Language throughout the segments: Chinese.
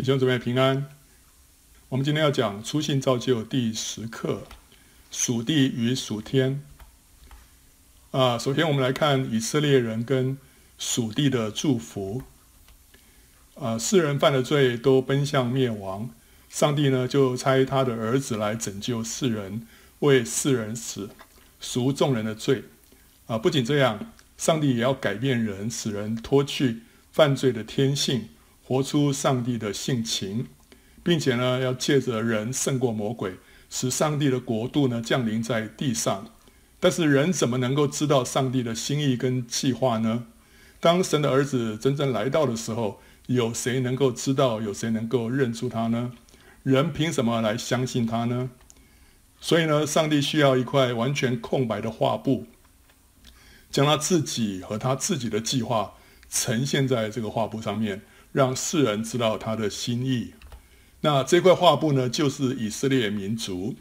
弟兄姊妹平安。我们今天要讲初信造就第十课：属地与属天。啊，首先我们来看以色列人跟属地的祝福。啊，世人犯了罪，都奔向灭亡。上帝呢，就差他的儿子来拯救世人，为世人死，赎众人的罪。啊，不仅这样，上帝也要改变人，使人脱去犯罪的天性。活出上帝的性情，并且呢，要借着人胜过魔鬼，使上帝的国度呢降临在地上。但是人怎么能够知道上帝的心意跟计划呢？当神的儿子真正来到的时候，有谁能够知道？有谁能够认出他呢？人凭什么来相信他呢？所以呢，上帝需要一块完全空白的画布，将他自己和他自己的计划呈现在这个画布上面。让世人知道他的心意。那这块画布呢，就是以色列民族，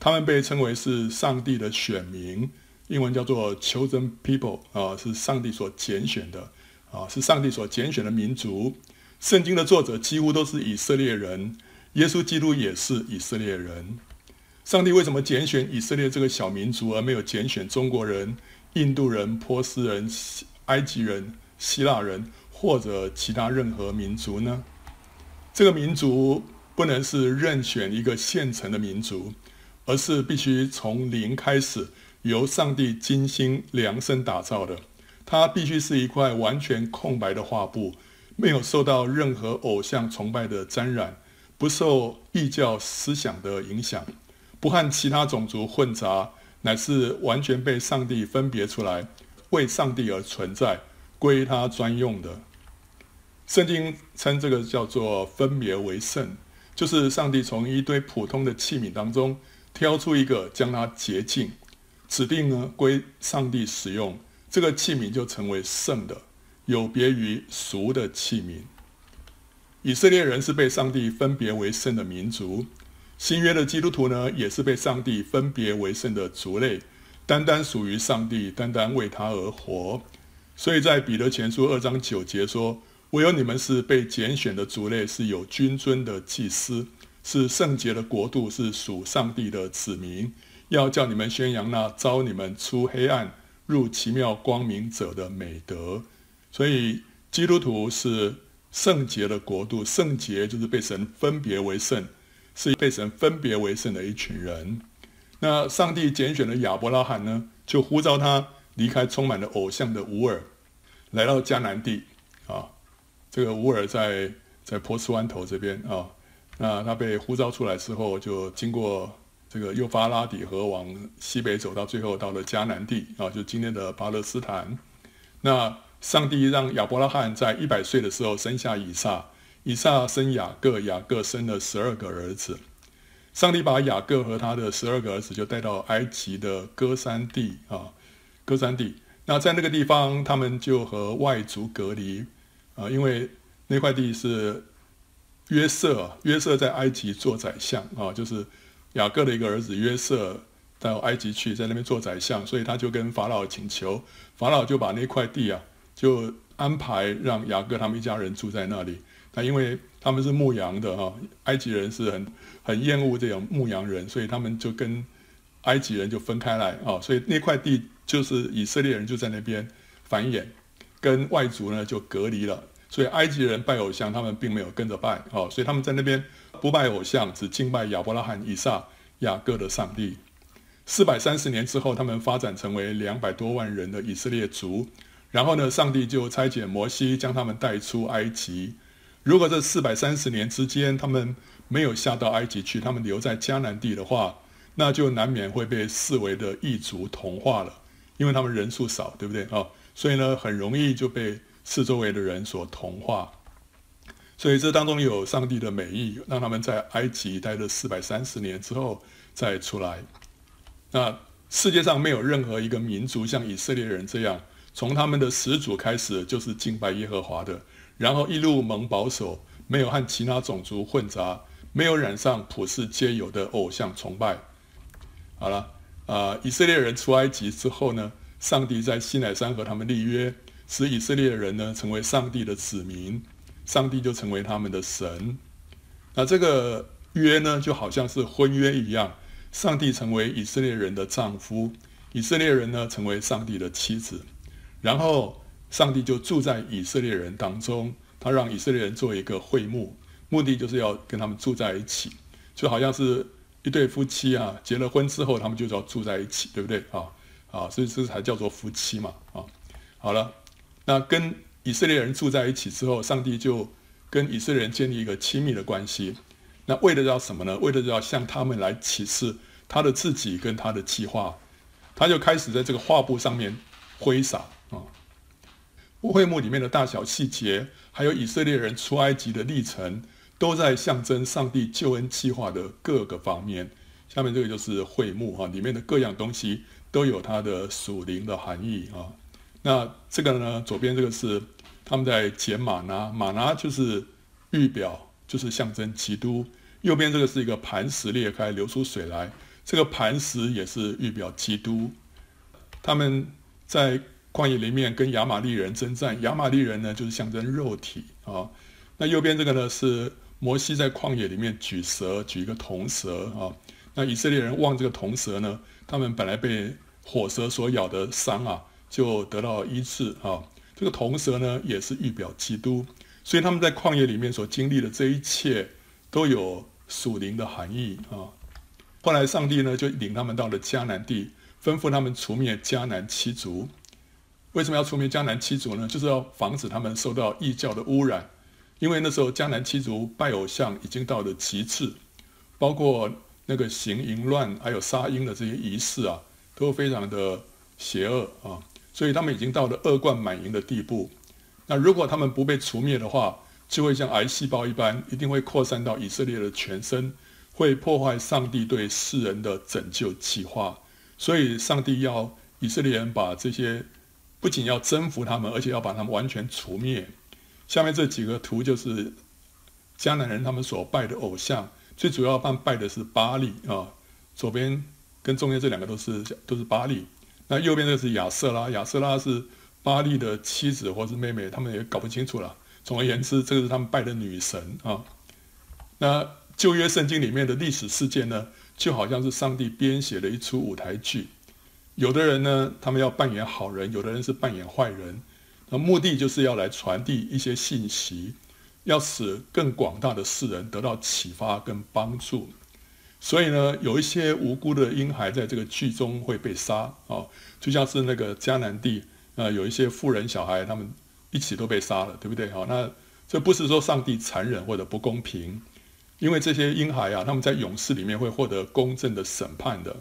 他们被称为是上帝的选民，英文叫做 chosen people 啊，是上帝所拣选的啊，是上帝所拣选的民族。圣经的作者几乎都是以色列人，耶稣基督也是以色列人。上帝为什么拣选以色列这个小民族，而没有拣选中国人、印度人、波斯人、埃及人、希腊人？或者其他任何民族呢？这个民族不能是任选一个现成的民族，而是必须从零开始，由上帝精心量身打造的。它必须是一块完全空白的画布，没有受到任何偶像崇拜的沾染，不受异教思想的影响，不和其他种族混杂，乃是完全被上帝分别出来，为上帝而存在。归他专用的，圣经称这个叫做分别为圣，就是上帝从一堆普通的器皿当中挑出一个，将它洁净，指定呢归上帝使用，这个器皿就成为圣的，有别于俗的器皿。以色列人是被上帝分别为圣的民族，新约的基督徒呢也是被上帝分别为圣的族类，单单属于上帝，单单为他而活。所以在彼得前书二章九节说：“唯有你们是被拣选的族类，是有君尊的祭司，是圣洁的国度，是属上帝的子民，要叫你们宣扬那召你们出黑暗入奇妙光明者的美德。”所以基督徒是圣洁的国度，圣洁就是被神分别为圣，是被神分别为圣的一群人。那上帝拣选的亚伯拉罕呢，就呼召他。离开充满了偶像的乌尔，来到迦南地啊。这个乌尔在在波斯湾头这边啊。那他被呼召出来之后，就经过这个幼发拉底河往西北走，到最后到了迦南地啊，就今天的巴勒斯坦。那上帝让亚伯拉罕在一百岁的时候生下以撒，以撒生雅各，雅各生了十二个儿子。上帝把雅各和他的十二个儿子就带到埃及的歌山地啊。歌珊地，那在那个地方，他们就和外族隔离啊，因为那块地是约瑟，约瑟在埃及做宰相啊，就是雅各的一个儿子约瑟到埃及去，在那边做宰相，所以他就跟法老请求，法老就把那块地啊，就安排让雅各他们一家人住在那里。那因为他们是牧羊的哈，埃及人是很很厌恶这种牧羊人，所以他们就跟埃及人就分开来啊，所以那块地。就是以色列人就在那边繁衍，跟外族呢就隔离了。所以埃及人拜偶像，他们并没有跟着拜哦，所以他们在那边不拜偶像，只敬拜亚伯拉罕、以撒、雅各的上帝。四百三十年之后，他们发展成为两百多万人的以色列族。然后呢，上帝就差遣摩西将他们带出埃及。如果这四百三十年之间他们没有下到埃及去，他们留在迦南地的话，那就难免会被四围的异族同化了。因为他们人数少，对不对啊？所以呢，很容易就被四周围的人所同化。所以这当中有上帝的美意，让他们在埃及待了四百三十年之后再出来。那世界上没有任何一个民族像以色列人这样，从他们的始祖开始就是敬拜耶和华的，然后一路蒙保守，没有和其他种族混杂，没有染上普世皆有的偶像崇拜。好了。啊、以色列人出埃及之后呢，上帝在西乃山和他们立约，使以色列人呢成为上帝的子民，上帝就成为他们的神。那这个约呢，就好像是婚约一样，上帝成为以色列人的丈夫，以色列人呢成为上帝的妻子，然后上帝就住在以色列人当中，他让以色列人做一个会幕，目的就是要跟他们住在一起，就好像是一对夫妻啊，结了婚之后，他们就要住在一起，对不对啊？啊，所以这才叫做夫妻嘛，啊，好了，那跟以色列人住在一起之后，上帝就跟以色列人建立一个亲密的关系。那为的要什么呢？为的要向他们来启示他的自己跟他的计划。他就开始在这个画布上面挥洒啊，会幕里面的大小细节，还有以色列人出埃及的历程，都在象征上帝救恩计划的各个方面。下面这个就是会幕哈，里面的各样东西都有它的属灵的含义啊。那这个呢，左边这个是他们在捡吗哪，吗哪就是预表。就是象征基督，右边这个是一个磐石裂开流出水来，这个磐石也是预表基督。他们在旷野里面跟亚玛利人征战，亚玛利人呢就是象征肉体啊。那右边这个呢是摩西在旷野里面举蛇，举一个铜蛇啊。那以色列人望这个铜蛇呢，他们本来被火蛇所咬的伤啊，就得到医治啊。这个铜蛇呢也是预表基督。所以他们在旷野里面所经历的这一切，都有属灵的含义啊。后来上帝呢就领他们到了迦南地，吩咐他们除灭迦南七族。为什么要除灭迦南七族呢？就是要防止他们受到异教的污染。因为那时候迦南七族拜偶像已经到了极致，包括那个行淫乱还有杀婴的这些仪式啊，都非常的邪恶啊。所以他们已经到了恶贯满盈的地步。那如果他们不被除灭的话，就会像癌细胞一般，一定会扩散到以色列的全身，会破坏上帝对世人的拯救计划。所以，上帝要以色列人把这些，不仅要征服他们，而且要把他们完全除灭。下面这几个图就是迦南人他们所拜的偶像，最主要办拜的是巴力啊。左边跟中间这两个都是都是巴力，那右边这是亚瑟拉，亚瑟拉是。巴力的妻子或是妹妹，他们也搞不清楚了。总而言之，这个是他们拜的女神啊。那旧约圣经里面的历史事件呢，就好像是上帝编写的一出舞台剧。有的人呢，他们要扮演好人；有的人是扮演坏人。那目的就是要来传递一些信息，要使更广大的世人得到启发跟帮助。所以呢，有一些无辜的婴孩在这个剧中会被杀啊，就像是那个迦南地。呃，有一些富人小孩，他们一起都被杀了，对不对？好，那这不是说上帝残忍或者不公平，因为这些婴孩啊，他们在勇士里面会获得公正的审判的。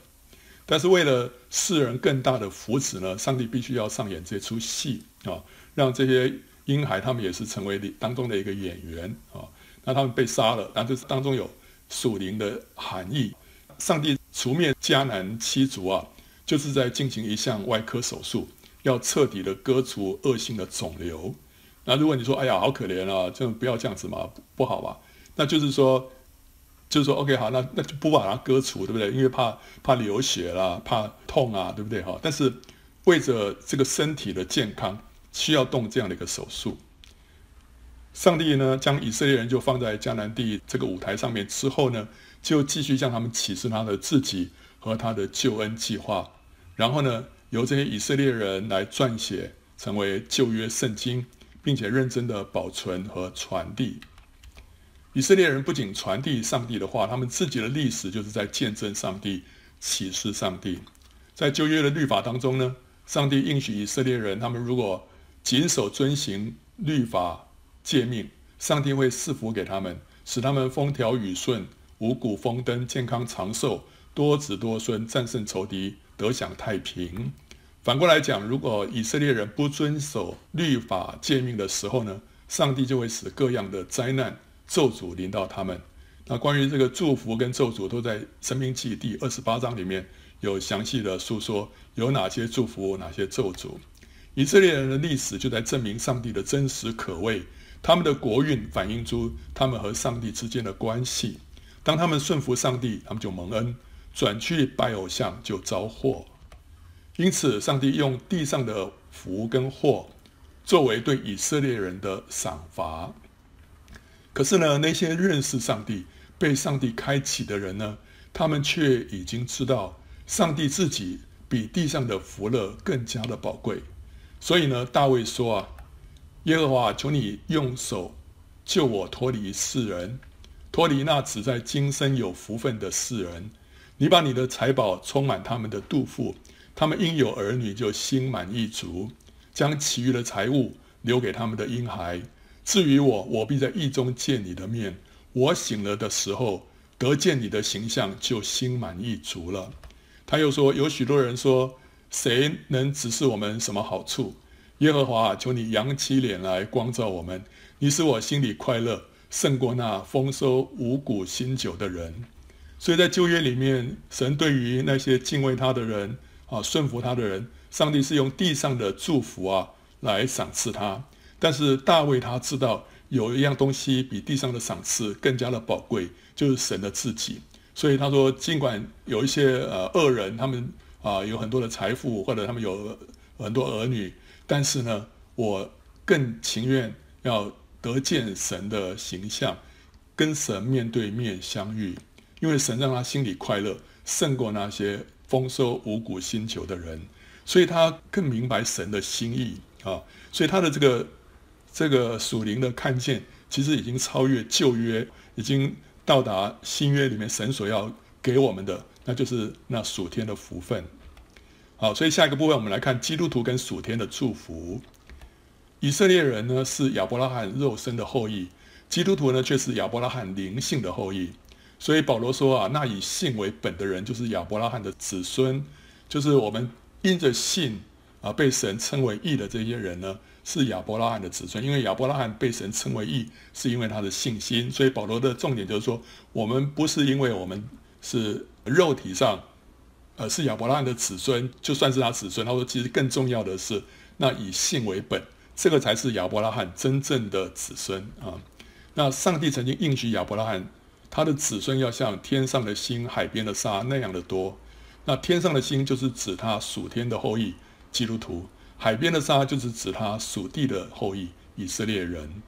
但是为了世人更大的福祉呢，上帝必须要上演这出戏啊，让这些婴孩他们也是成为当中的一个演员啊。那他们被杀了，那这当中有属灵的含义。上帝除灭迦南七族啊，就是在进行一项外科手术。要彻底的割除恶性的肿瘤。那如果你说，哎呀，好可怜啊，就不要这样子嘛，不好吧？那就是说，就是说，OK，好，那那就不把它割除，对不对？因为怕怕流血啦，怕痛啊，对不对？哈，但是为着这个身体的健康，需要动这样的一个手术。上帝呢，将以色列人就放在迦南地这个舞台上面之后呢，就继续向他们启示他的自己和他的救恩计划，然后呢，由这些以色列人来撰写，成为旧约圣经，并且认真的保存和传递。以色列人不仅传递上帝的话，他们自己的历史就是在见证上帝、启示上帝。在旧约的律法当中呢，上帝应许以色列人，他们如果谨守遵行律法诫命，上帝会赐福给他们，使他们风调雨顺、五谷丰登、健康长寿、多子多孙、战胜仇敌、得享太平。反过来讲，如果以色列人不遵守律法诫命的时候呢，上帝就会使各样的灾难咒诅临到他们。那关于这个祝福跟咒诅，都在《申命记》第二十八章里面有详细的述说，有哪些祝福，哪些咒诅。以色列人的历史就在证明上帝的真实可畏，他们的国运反映出他们和上帝之间的关系。当他们顺服上帝，他们就蒙恩；转去拜偶像，就遭祸。因此，上帝用地上的福跟祸作为对以色列人的赏罚。可是呢，那些认识上帝、被上帝开启的人呢，他们却已经知道，上帝自己比地上的福乐更加的宝贵。所以呢，大卫说啊：“耶和华，求你用手救我脱离世人，脱离那只在今生有福分的世人。你把你的财宝充满他们的肚腹，他们因有儿女就心满意足，将其余的财物留给他们的婴孩。至于我，我必在意中见你的面。我醒了的时候，得见你的形象，就心满意足了。”他又说：“有许多人说。”谁能指示我们什么好处？耶和华，求你扬起脸来光照我们。你使我心里快乐，胜过那丰收五谷新酒的人。所以在旧约里面，神对于那些敬畏他的人啊，顺服他的人，上帝是用地上的祝福啊来赏赐他。但是大卫他知道有一样东西比地上的赏赐更加的宝贵，就是神的自己。所以他说，尽管有一些呃恶人，他们。啊，有很多的财富，或者他们有很多儿女，但是呢，我更情愿要得见神的形象，跟神面对面相遇，因为神让他心里快乐，胜过那些丰收五谷新酒的人，所以他更明白神的心意啊，所以他的这个这个属灵的看见，其实已经超越旧约，已经到达新约里面神所要给我们的。那就是那属天的福分，好，所以下一个部分我们来看基督徒跟属天的祝福。以色列人呢是亚伯拉罕肉身的后裔，基督徒呢却是亚伯拉罕灵性的后裔。所以保罗说啊，那以信为本的人就是亚伯拉罕的子孙，就是我们因着信啊被神称为义的这些人呢是亚伯拉罕的子孙。因为亚伯拉罕被神称为义，是因为他的信心。所以保罗的重点就是说，我们不是因为我们是。肉体上，呃，是亚伯拉罕的子孙，就算是他子孙。他说，其实更重要的是，那以信为本，这个才是亚伯拉罕真正的子孙啊。那上帝曾经应许亚伯拉罕，他的子孙要像天上的星、海边的沙那样的多。那天上的星就是指他属天的后裔基督徒，海边的沙就是指他属地的后裔以色列人。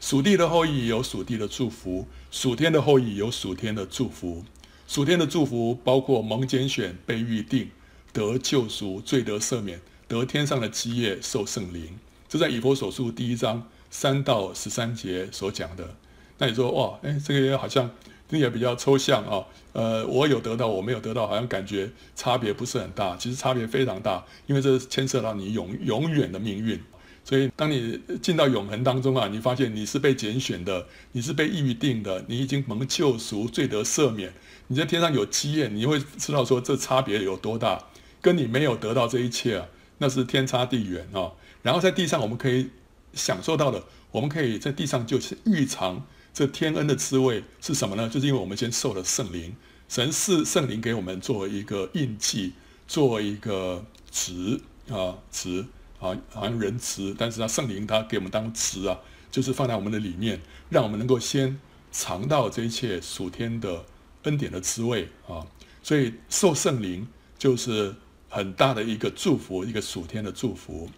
属地的后裔有属地的祝福，属天的后裔有属天的祝福。属天的祝福包括蒙拣选、被预定、得救赎、罪得赦免、得天上的基业、受圣灵。这在以弗所书第一章三到十三节所讲的。那你说哇，哎，这个好像你也比较抽象啊。呃，我有得到，我没有得到，好像感觉差别不是很大。其实差别非常大，因为这牵涉到你永永远的命运。所以，当你进到永恒当中啊，你发现你是被拣选的，你是被预定的，你已经蒙救赎、罪得赦免，你在天上有基业，你会知道说这差别有多大，跟你没有得到这一切啊，那是天差地远啊。然后在地上，我们可以享受到的，我们可以在地上就是预尝这天恩的滋味是什么呢？就是因为我们先受了圣灵，神赐圣灵给我们作为一个印记，作为一个职啊职。啊，好像人词，但是他圣灵他给我们当词啊，就是放在我们的里面，让我们能够先尝到这一切属天的恩典的滋味啊。所以受圣灵就是很大的一个祝福，一个属天的祝福。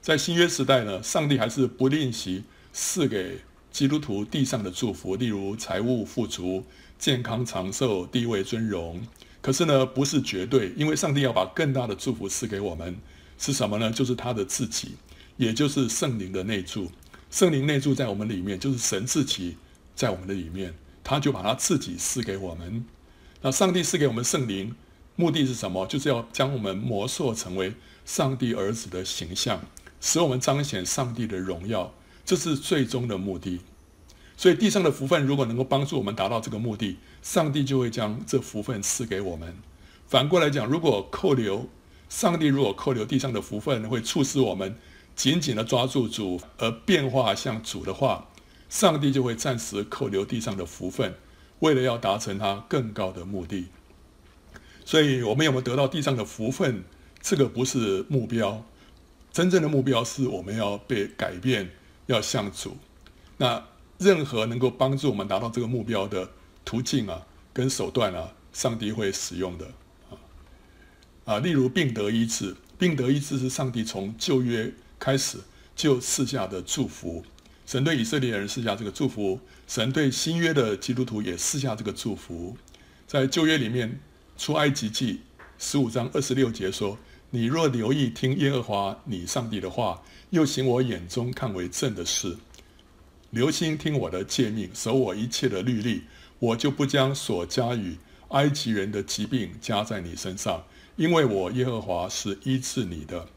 在新约时代呢，上帝还是不吝惜赐给基督徒地上的祝福，例如财务富足、健康长寿、地位尊荣。可是呢，不是绝对，因为上帝要把更大的祝福赐给我们。是什么呢？就是他的自己，也就是圣灵的内住。圣灵内住在我们里面，就是神自己在我们的里面，他就把他自己赐给我们。那上帝赐给我们圣灵，目的是什么？就是要将我们模塑成为上帝儿子的形象，使我们彰显上帝的荣耀，这是最终的目的。所以地上的福分如果能够帮助我们达到这个目的，上帝就会将这福分赐给我们。反过来讲，如果扣留，上帝如果扣留地上的福分，会促使我们紧紧地抓住主而变化像主的话，上帝就会暂时扣留地上的福分，为了要达成他更高的目的。所以，我们有没有得到地上的福分？这个不是目标，真正的目标是我们要被改变，要向主。那任何能够帮助我们达到这个目标的途径啊，跟手段啊，上帝会使用的。啊，例如病得医治，病得医治是上帝从旧约开始就赐下的祝福，神对以色列人赐下这个祝福，神对新约的基督徒也赐下这个祝福。在旧约里面，出埃及记十五章二十六节说：“你若留意听耶和华你上帝的话，又行我眼中看为正的事，留心听我的诫命，守我一切的律例，我就不将所加与埃及人的疾病加在你身上，因为我耶和华是医治你的。”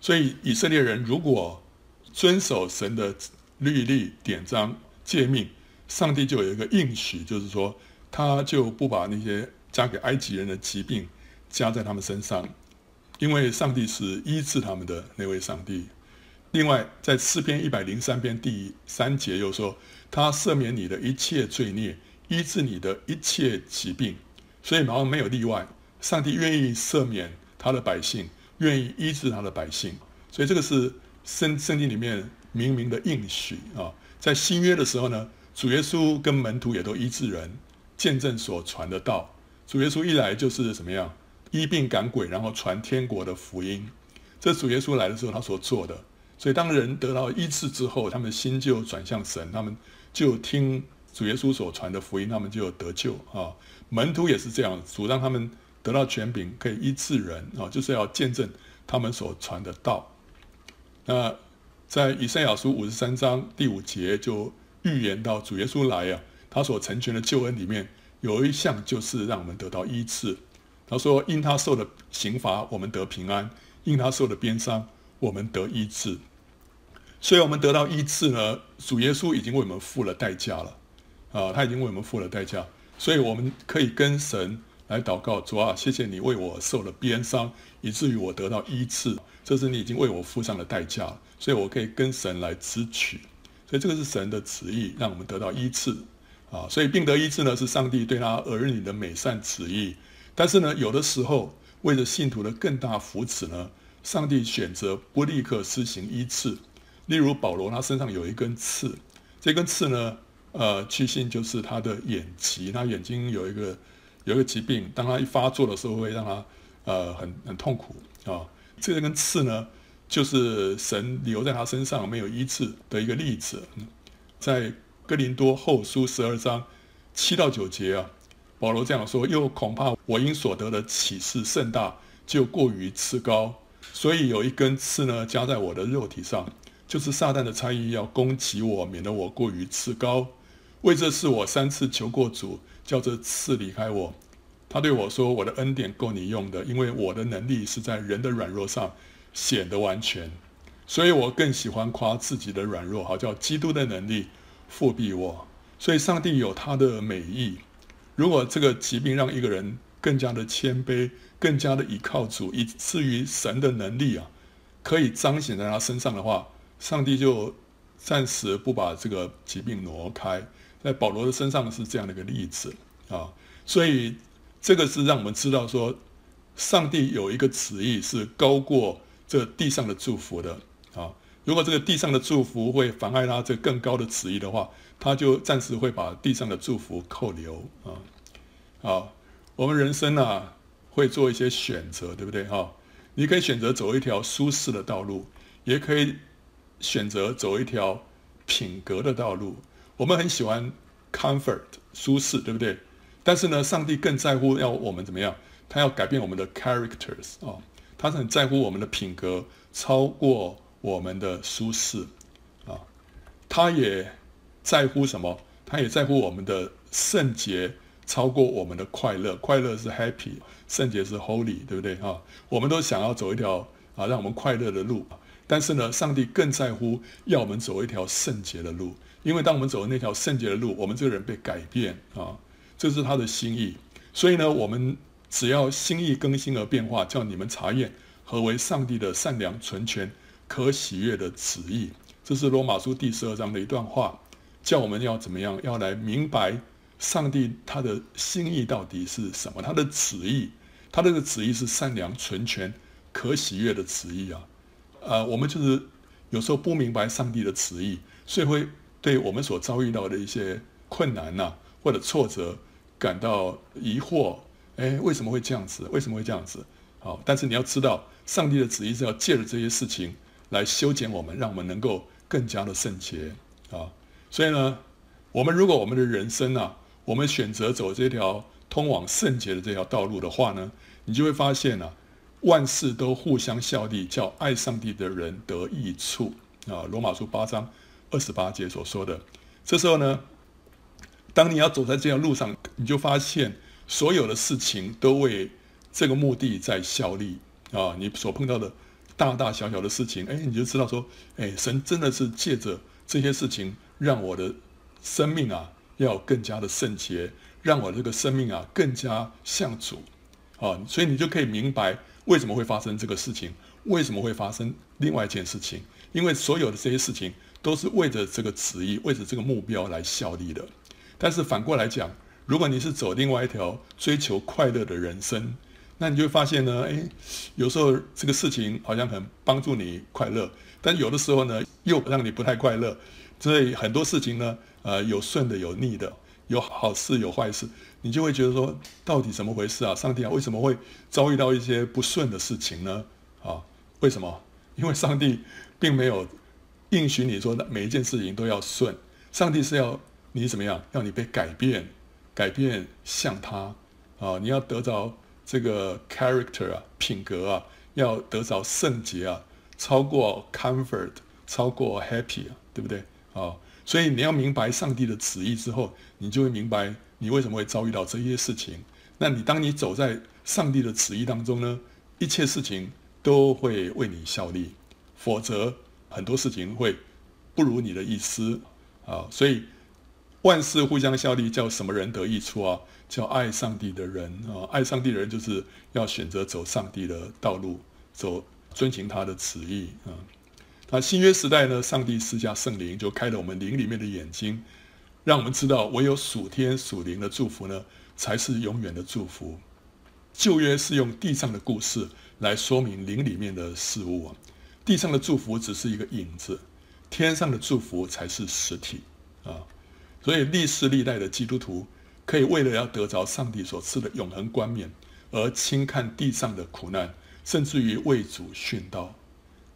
所以以色列人如果遵守神的律例、典章、诫命，上帝就有一个应许，就是说，他就不把那些加给埃及人的疾病加在他们身上，因为上帝是医治他们的那位上帝。另外，在诗篇一百零三篇第三节又说，他赦免你的一切罪孽，医治你的一切疾病。所以，好像没有例外，上帝愿意赦免他的百姓，愿意医治他的百姓。所以，这个是圣圣经里面。明明的应许啊，在新约的时候呢，主耶稣跟门徒也都医治人，见证所传的道。主耶稣一来就是怎么样，医病赶鬼，然后传天国的福音。这主耶稣来的时候他所做的。所以当人得到医治之后，他们心就转向神，他们就听主耶稣所传的福音，他们就得救啊。门徒也是这样，主让他们得到权柄，可以医治人啊，就是要见证他们所传的道。那。在以赛亚书五十三章第五节就预言到主耶稣来啊，他所成全的救恩里面有一项就是让我们得到医治。他说：“因他受的刑罚，我们得平安；因他受的鞭伤，我们得医治。”所以，我们得到医治呢，主耶稣已经为我们付了代价了啊，他已经为我们付了代价，所以我们可以跟神来祷告：主啊，谢谢你为我受了鞭伤，以至于我得到医治。这是你已经为我付上了代价。所以我可以跟神来支取，所以这个是神的旨意，让我们得到医治啊。所以病得医治呢，是上帝对他儿女的美善旨意。但是呢，有的时候为了信徒的更大福祉呢，上帝选择不立刻施行医治。例如保罗，他身上有一根刺，这根刺呢，呃，去信就是他的眼疾，他眼睛有一个有一个疾病，当他一发作的时候，会让他呃很很痛苦啊。这根刺呢，就是神留在他身上没有医治的一个例子，在哥林多后书十二章七到九节啊，保罗这样说：又恐怕我因所得的启示甚大，就过于刺高，所以有一根刺呢加在我的肉体上，就是撒旦的差役要攻击我，免得我过于刺高。为这事我三次求过主，叫这刺离开我。他对我说：我的恩典够你用的，因为我的能力是在人的软弱上。显得完全，所以我更喜欢夸自己的软弱，好叫基督的能力覆庇我。所以上帝有他的美意。如果这个疾病让一个人更加的谦卑，更加的倚靠主，以至于神的能力啊，可以彰显在他身上的话，上帝就暂时不把这个疾病挪开。在保罗的身上是这样的一个例子啊，所以这个是让我们知道说，上帝有一个旨意是高过。这地上的祝福的啊，如果这个地上的祝福会妨碍他这更高的旨意的话，他就暂时会把地上的祝福扣留啊。好，我们人生啊会做一些选择，对不对哈？你可以选择走一条舒适的道路，也可以选择走一条品格的道路。我们很喜欢 comfort 舒适，对不对？但是呢，上帝更在乎要我们怎么样？他要改变我们的 characters 啊。他是很在乎我们的品格，超过我们的舒适啊。他也在乎什么？他也在乎我们的圣洁，超过我们的快乐。快乐是 happy，圣洁是 holy，对不对啊？我们都想要走一条啊让我们快乐的路，但是呢，上帝更在乎要我们走一条圣洁的路，因为当我们走的那条圣洁的路，我们这个人被改变啊，这是他的心意。所以呢，我们。只要心意更新而变化，叫你们查验何为上帝的善良、纯全、可喜悦的旨意。这是罗马书第十二章的一段话，叫我们要怎么样？要来明白上帝他的心意到底是什么？他的旨意，他这个旨意是善良、纯全、可喜悦的旨意啊！呃，我们就是有时候不明白上帝的旨意，所以会对我们所遭遇到的一些困难呐、或者挫折感到疑惑。哎，为什么会这样子？为什么会这样子？好，但是你要知道，上帝的旨意是要借着这些事情来修剪我们，让我们能够更加的圣洁啊。所以呢，我们如果我们的人生啊，我们选择走这条通往圣洁的这条道路的话呢，你就会发现啊，万事都互相效力，叫爱上帝的人得益处啊。罗马书八章二十八节所说的。这时候呢，当你要走在这条路上，你就发现所有的事情都为这个目的在效力啊。你所碰到的大大小小的事情，哎，你就知道说，哎，神真的是借着这些事情，让我的生命啊，要更加的圣洁，让我这个生命啊，更加像主啊。所以你就可以明白为什么会发生这个事情，为什么会发生另外一件事情，因为所有的这些事情。都是为着这个旨意，为着这个目标来效力的。但是反过来讲，如果你是走另外一条追求快乐的人生，那你就发现呢，诶，有时候这个事情好像很帮助你快乐，但有的时候呢，又让你不太快乐。所以很多事情呢，呃，有顺的，有逆的，有好事，有坏事，你就会觉得说，到底怎么回事啊？上帝啊，为什么会遭遇到一些不顺的事情呢？啊，为什么？因为上帝并没有。应许你说的每一件事情都要顺，上帝是要你怎么样？要你被改变，改变像他啊！你要得着这个 character 啊，品格啊，要得着圣洁啊，超过 comfort，超过 happy 啊，对不对啊？所以你要明白上帝的旨意之后，你就会明白你为什么会遭遇到这些事情。那你当你走在上帝的旨意当中呢，一切事情都会为你效力，否则。很多事情会不如你的意思啊，所以万事互相效力，叫什么人得益处啊？叫爱上帝的人啊，爱上帝的人就是要选择走上帝的道路，走遵行他的旨意啊。那新约时代呢，上帝施加圣灵，就开了我们灵里面的眼睛，让我们知道唯有属天属灵的祝福呢，才是永远的祝福。旧约是用地上的故事来说明灵里面的事物啊。地上的祝福只是一个影子，天上的祝福才是实体啊！所以历世历代的基督徒可以为了要得着上帝所赐的永恒冠冕，而轻看地上的苦难，甚至于为主殉道。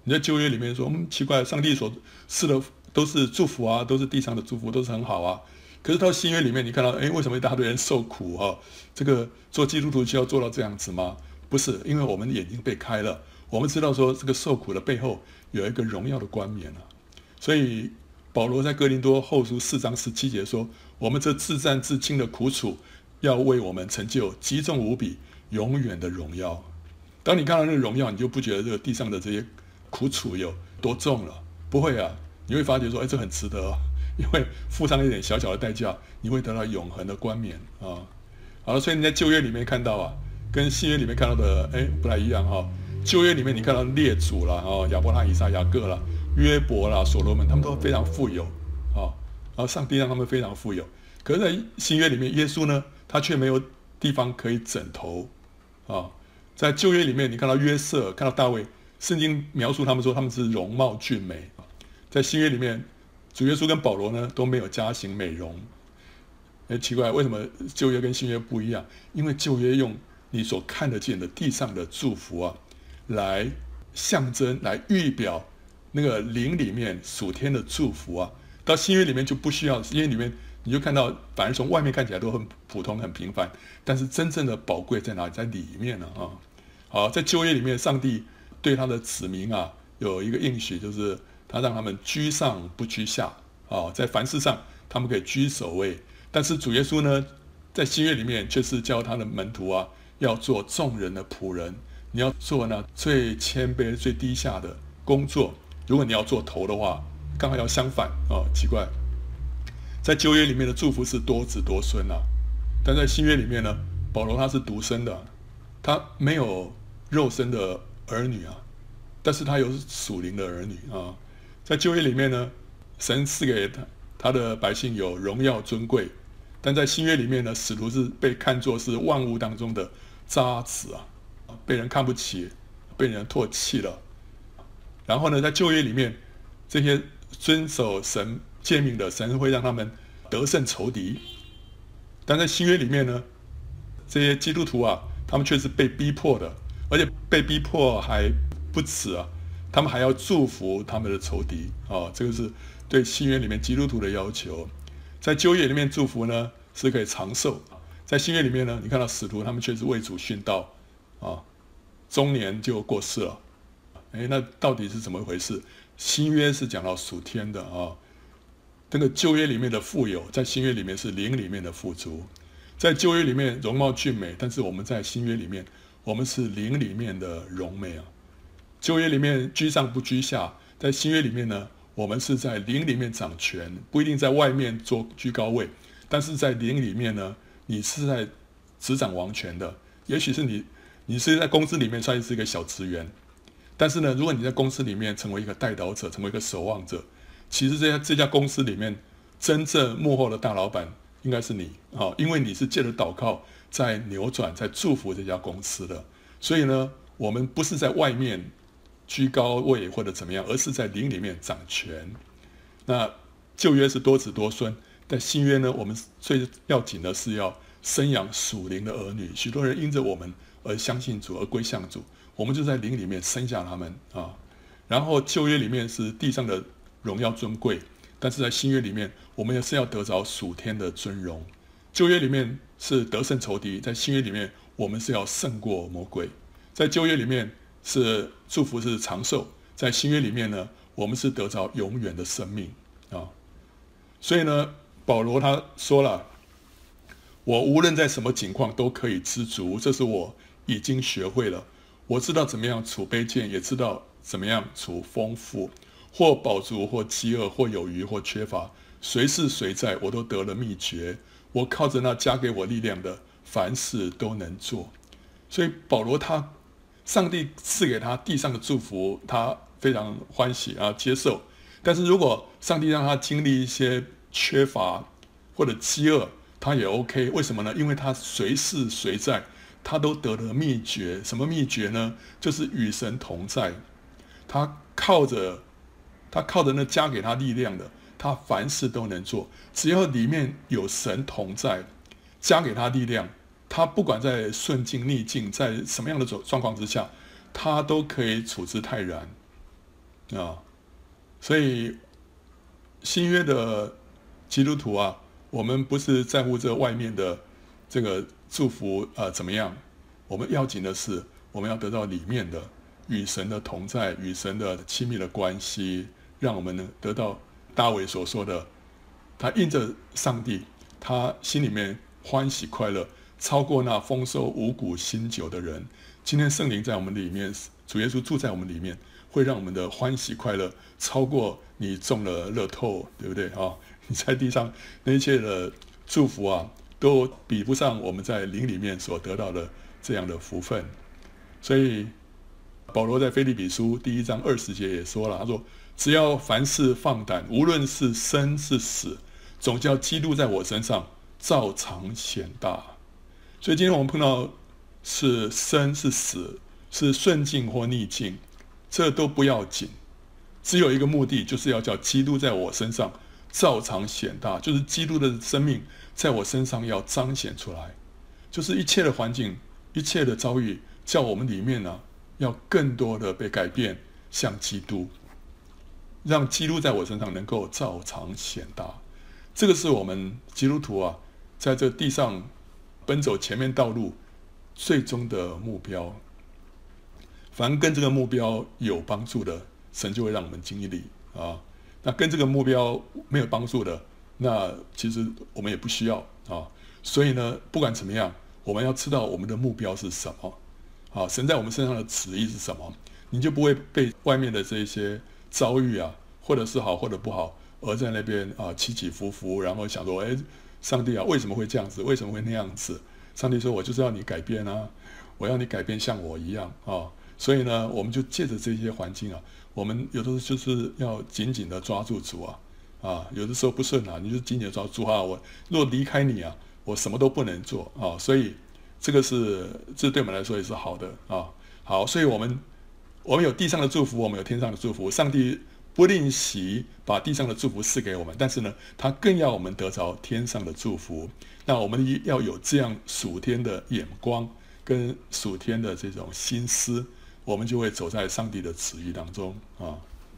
你在旧约里面说，嗯，奇怪，上帝所赐的都是祝福啊，都是地上的祝福，都是很好啊。可是到新约里面，你看到，哎，为什么一大堆人受苦、啊？这个做基督徒就要做到这样子吗？不是，因为我们的眼睛被开了。我们知道说，这个受苦的背后有一个荣耀的冠冕啊，所以保罗在哥林多后书四章十七节说：“我们这自战自轻的苦楚，要为我们成就极重无比、永远的荣耀。”当你看到那个荣耀，你就不觉得这个地上的这些苦楚有多重了，不会啊，你会发觉说：“哎，这很值得哦，因为付上一点小小的代价，你会得到永恒的冠冕啊。”好了，所以你在旧约里面看到啊，跟新约里面看到的哎不太一样哈。旧约里面，你看到列祖啦，哦，亚伯拉罕、以撒、雅各啦，约伯啦，所罗门，他们都非常富有，啊，然后上帝让他们非常富有。可是，在新约里面，耶稣呢，他却没有地方可以枕头，啊，在旧约里面，你看到约瑟，看到大卫，圣经描述他们说他们是容貌俊美啊。在新约里面，主耶稣跟保罗呢都没有加行美容。哎，奇怪，为什么旧约跟新约不一样？因为旧约用你所看得见的地上的祝福啊。来象征、来预表那个灵里面属天的祝福啊，到新约里面就不需要，新约里面你就看到，反而从外面看起来都很普通、很平凡，但是真正的宝贵在哪里？在里面呢啊！好，在旧约里面，上帝对他的子民啊有一个应许，就是他让他们居上不居下啊，在凡事上他们可以居首位，但是主耶稣呢，在新约里面却是教他的门徒啊，要做众人的仆人。你要做呢最谦卑、最低下的工作。如果你要做头的话，刚好要相反哦。奇怪，在旧约里面的祝福是多子多孙啊，但在新约里面呢，保罗他是独生的，他没有肉身的儿女啊，但是他有属灵的儿女啊。在旧约里面呢，神赐给他他的百姓有荣耀尊贵，但在新约里面呢，使徒是被看作是万物当中的渣滓啊。被人看不起，被人唾弃了。然后呢，在旧约里面，这些遵守神诫命的神会让他们得胜仇敌；但在新约里面呢，这些基督徒啊，他们却是被逼迫的，而且被逼迫还不止啊，他们还要祝福他们的仇敌啊。这个是对新约里面基督徒的要求。在旧约里面祝福呢是可以长寿，在新约里面呢，你看到使徒他们却是为主殉道啊，中年就过世了。哎，那到底是怎么回事？新约是讲到属天的啊，这个旧约里面的富有，在新约里面是灵里面的富足。在旧约里面容貌俊美，但是我们在新约里面，我们是灵里面的荣美啊。旧约里面居上不居下，在新约里面呢，我们是在灵里面掌权，不一定在外面做居高位，但是在灵里面呢，你是在执掌王权的。也许是你，你是在公司里面算是一个小职员，但是呢，如果你在公司里面成为一个代祷者，成为一个守望者，其实这家这家公司里面真正幕后的大老板应该是你啊，因为你是借着祷告在扭转、在祝福这家公司的。所以呢，我们不是在外面。居高位或者怎么样，而是在灵里面掌权。那旧约是多子多孙，但新约呢？我们最要紧的是要生养属灵的儿女。许多人因着我们而相信主，而归向主。我们就在灵里面生下他们啊。然后旧约里面是地上的荣耀尊贵，但是在新约里面，我们也是要得着属天的尊荣。旧约里面是得胜仇敌，在新约里面，我们是要胜过魔鬼。在旧约里面。是祝福是长寿，在新约里面呢，我们是得着永远的生命啊。所以呢，保罗他说了，我无论在什么境况都可以知足，这是我已经学会了。我知道怎么样处卑贱，也知道怎么样处丰富，或饱足，或饥饿，或有余，或缺乏，随是随在，我都得了秘诀。我靠着那加给我力量的，凡事都能做。所以保罗他。上帝赐给他地上的祝福，他非常欢喜啊，接受。但是如果上帝让他经历一些缺乏或者饥饿，他也 OK。为什么呢？因为他随事随在，他都得了秘诀。什么秘诀呢？就是与神同在。他靠着他靠着那加给他力量的，他凡事都能做。只要里面有神同在，加给他力量。他不管在顺境逆境，在什么样的状状况之下，他都可以处之泰然啊。所以新约的基督徒啊，我们不是在乎这外面的这个祝福啊怎么样，我们要紧的是我们要得到里面的与神的同在，与神的亲密的关系，让我们能得到大卫所说的，他印着上帝，他心里面欢喜快乐。超过那丰收五谷新酒的人，今天圣灵在我们里面，主耶稣住在我们里面，会让我们的欢喜快乐超过你中了乐透，对不对啊？你在地上那一切的祝福啊，都比不上我们在灵里面所得到的这样的福分。所以保罗在腓立比书第一章二十节也说了，他说：“只要凡事放胆，无论是生是死，总叫基督在我身上照常显大。”所以今天我们碰到是生是死，是顺境或逆境，这都不要紧，只有一个目的，就是要叫基督在我身上照常显大，就是基督的生命在我身上要彰显出来，就是一切的环境、一切的遭遇，叫我们里面呢要更多的被改变，像基督，让基督在我身上能够照常显大，这个是我们基督徒啊，在这地上。奔走前面道路最终的目标，凡跟这个目标有帮助的，神就会让我们经历啊。那跟这个目标没有帮助的，那其实我们也不需要啊。所以呢，不管怎么样，我们要知道我们的目标是什么啊。神在我们身上的旨意是什么，你就不会被外面的这些遭遇啊，或者是好或者不好，而在那边啊起起伏伏，然后想说，哎。上帝啊，为什么会这样子？为什么会那样子？上帝说：“我就是要你改变啊，我要你改变像我一样啊、”所以呢，我们就借着这些环境啊，我们有的时候就是要紧紧的抓住主啊啊！有的时候不顺啊，你就紧紧抓住啊。我若离开你啊，我什么都不能做啊、所以这个是这对我们来说也是好的啊、好，所以我们我们有地上的祝福，我们有天上的祝福。上帝。不吝惜把地上的祝福赐给我们，但是呢，他更要我们得着天上的祝福。那我们一要有这样属天的眼光跟属天的这种心思，我们就会走在上帝的旨意当中啊。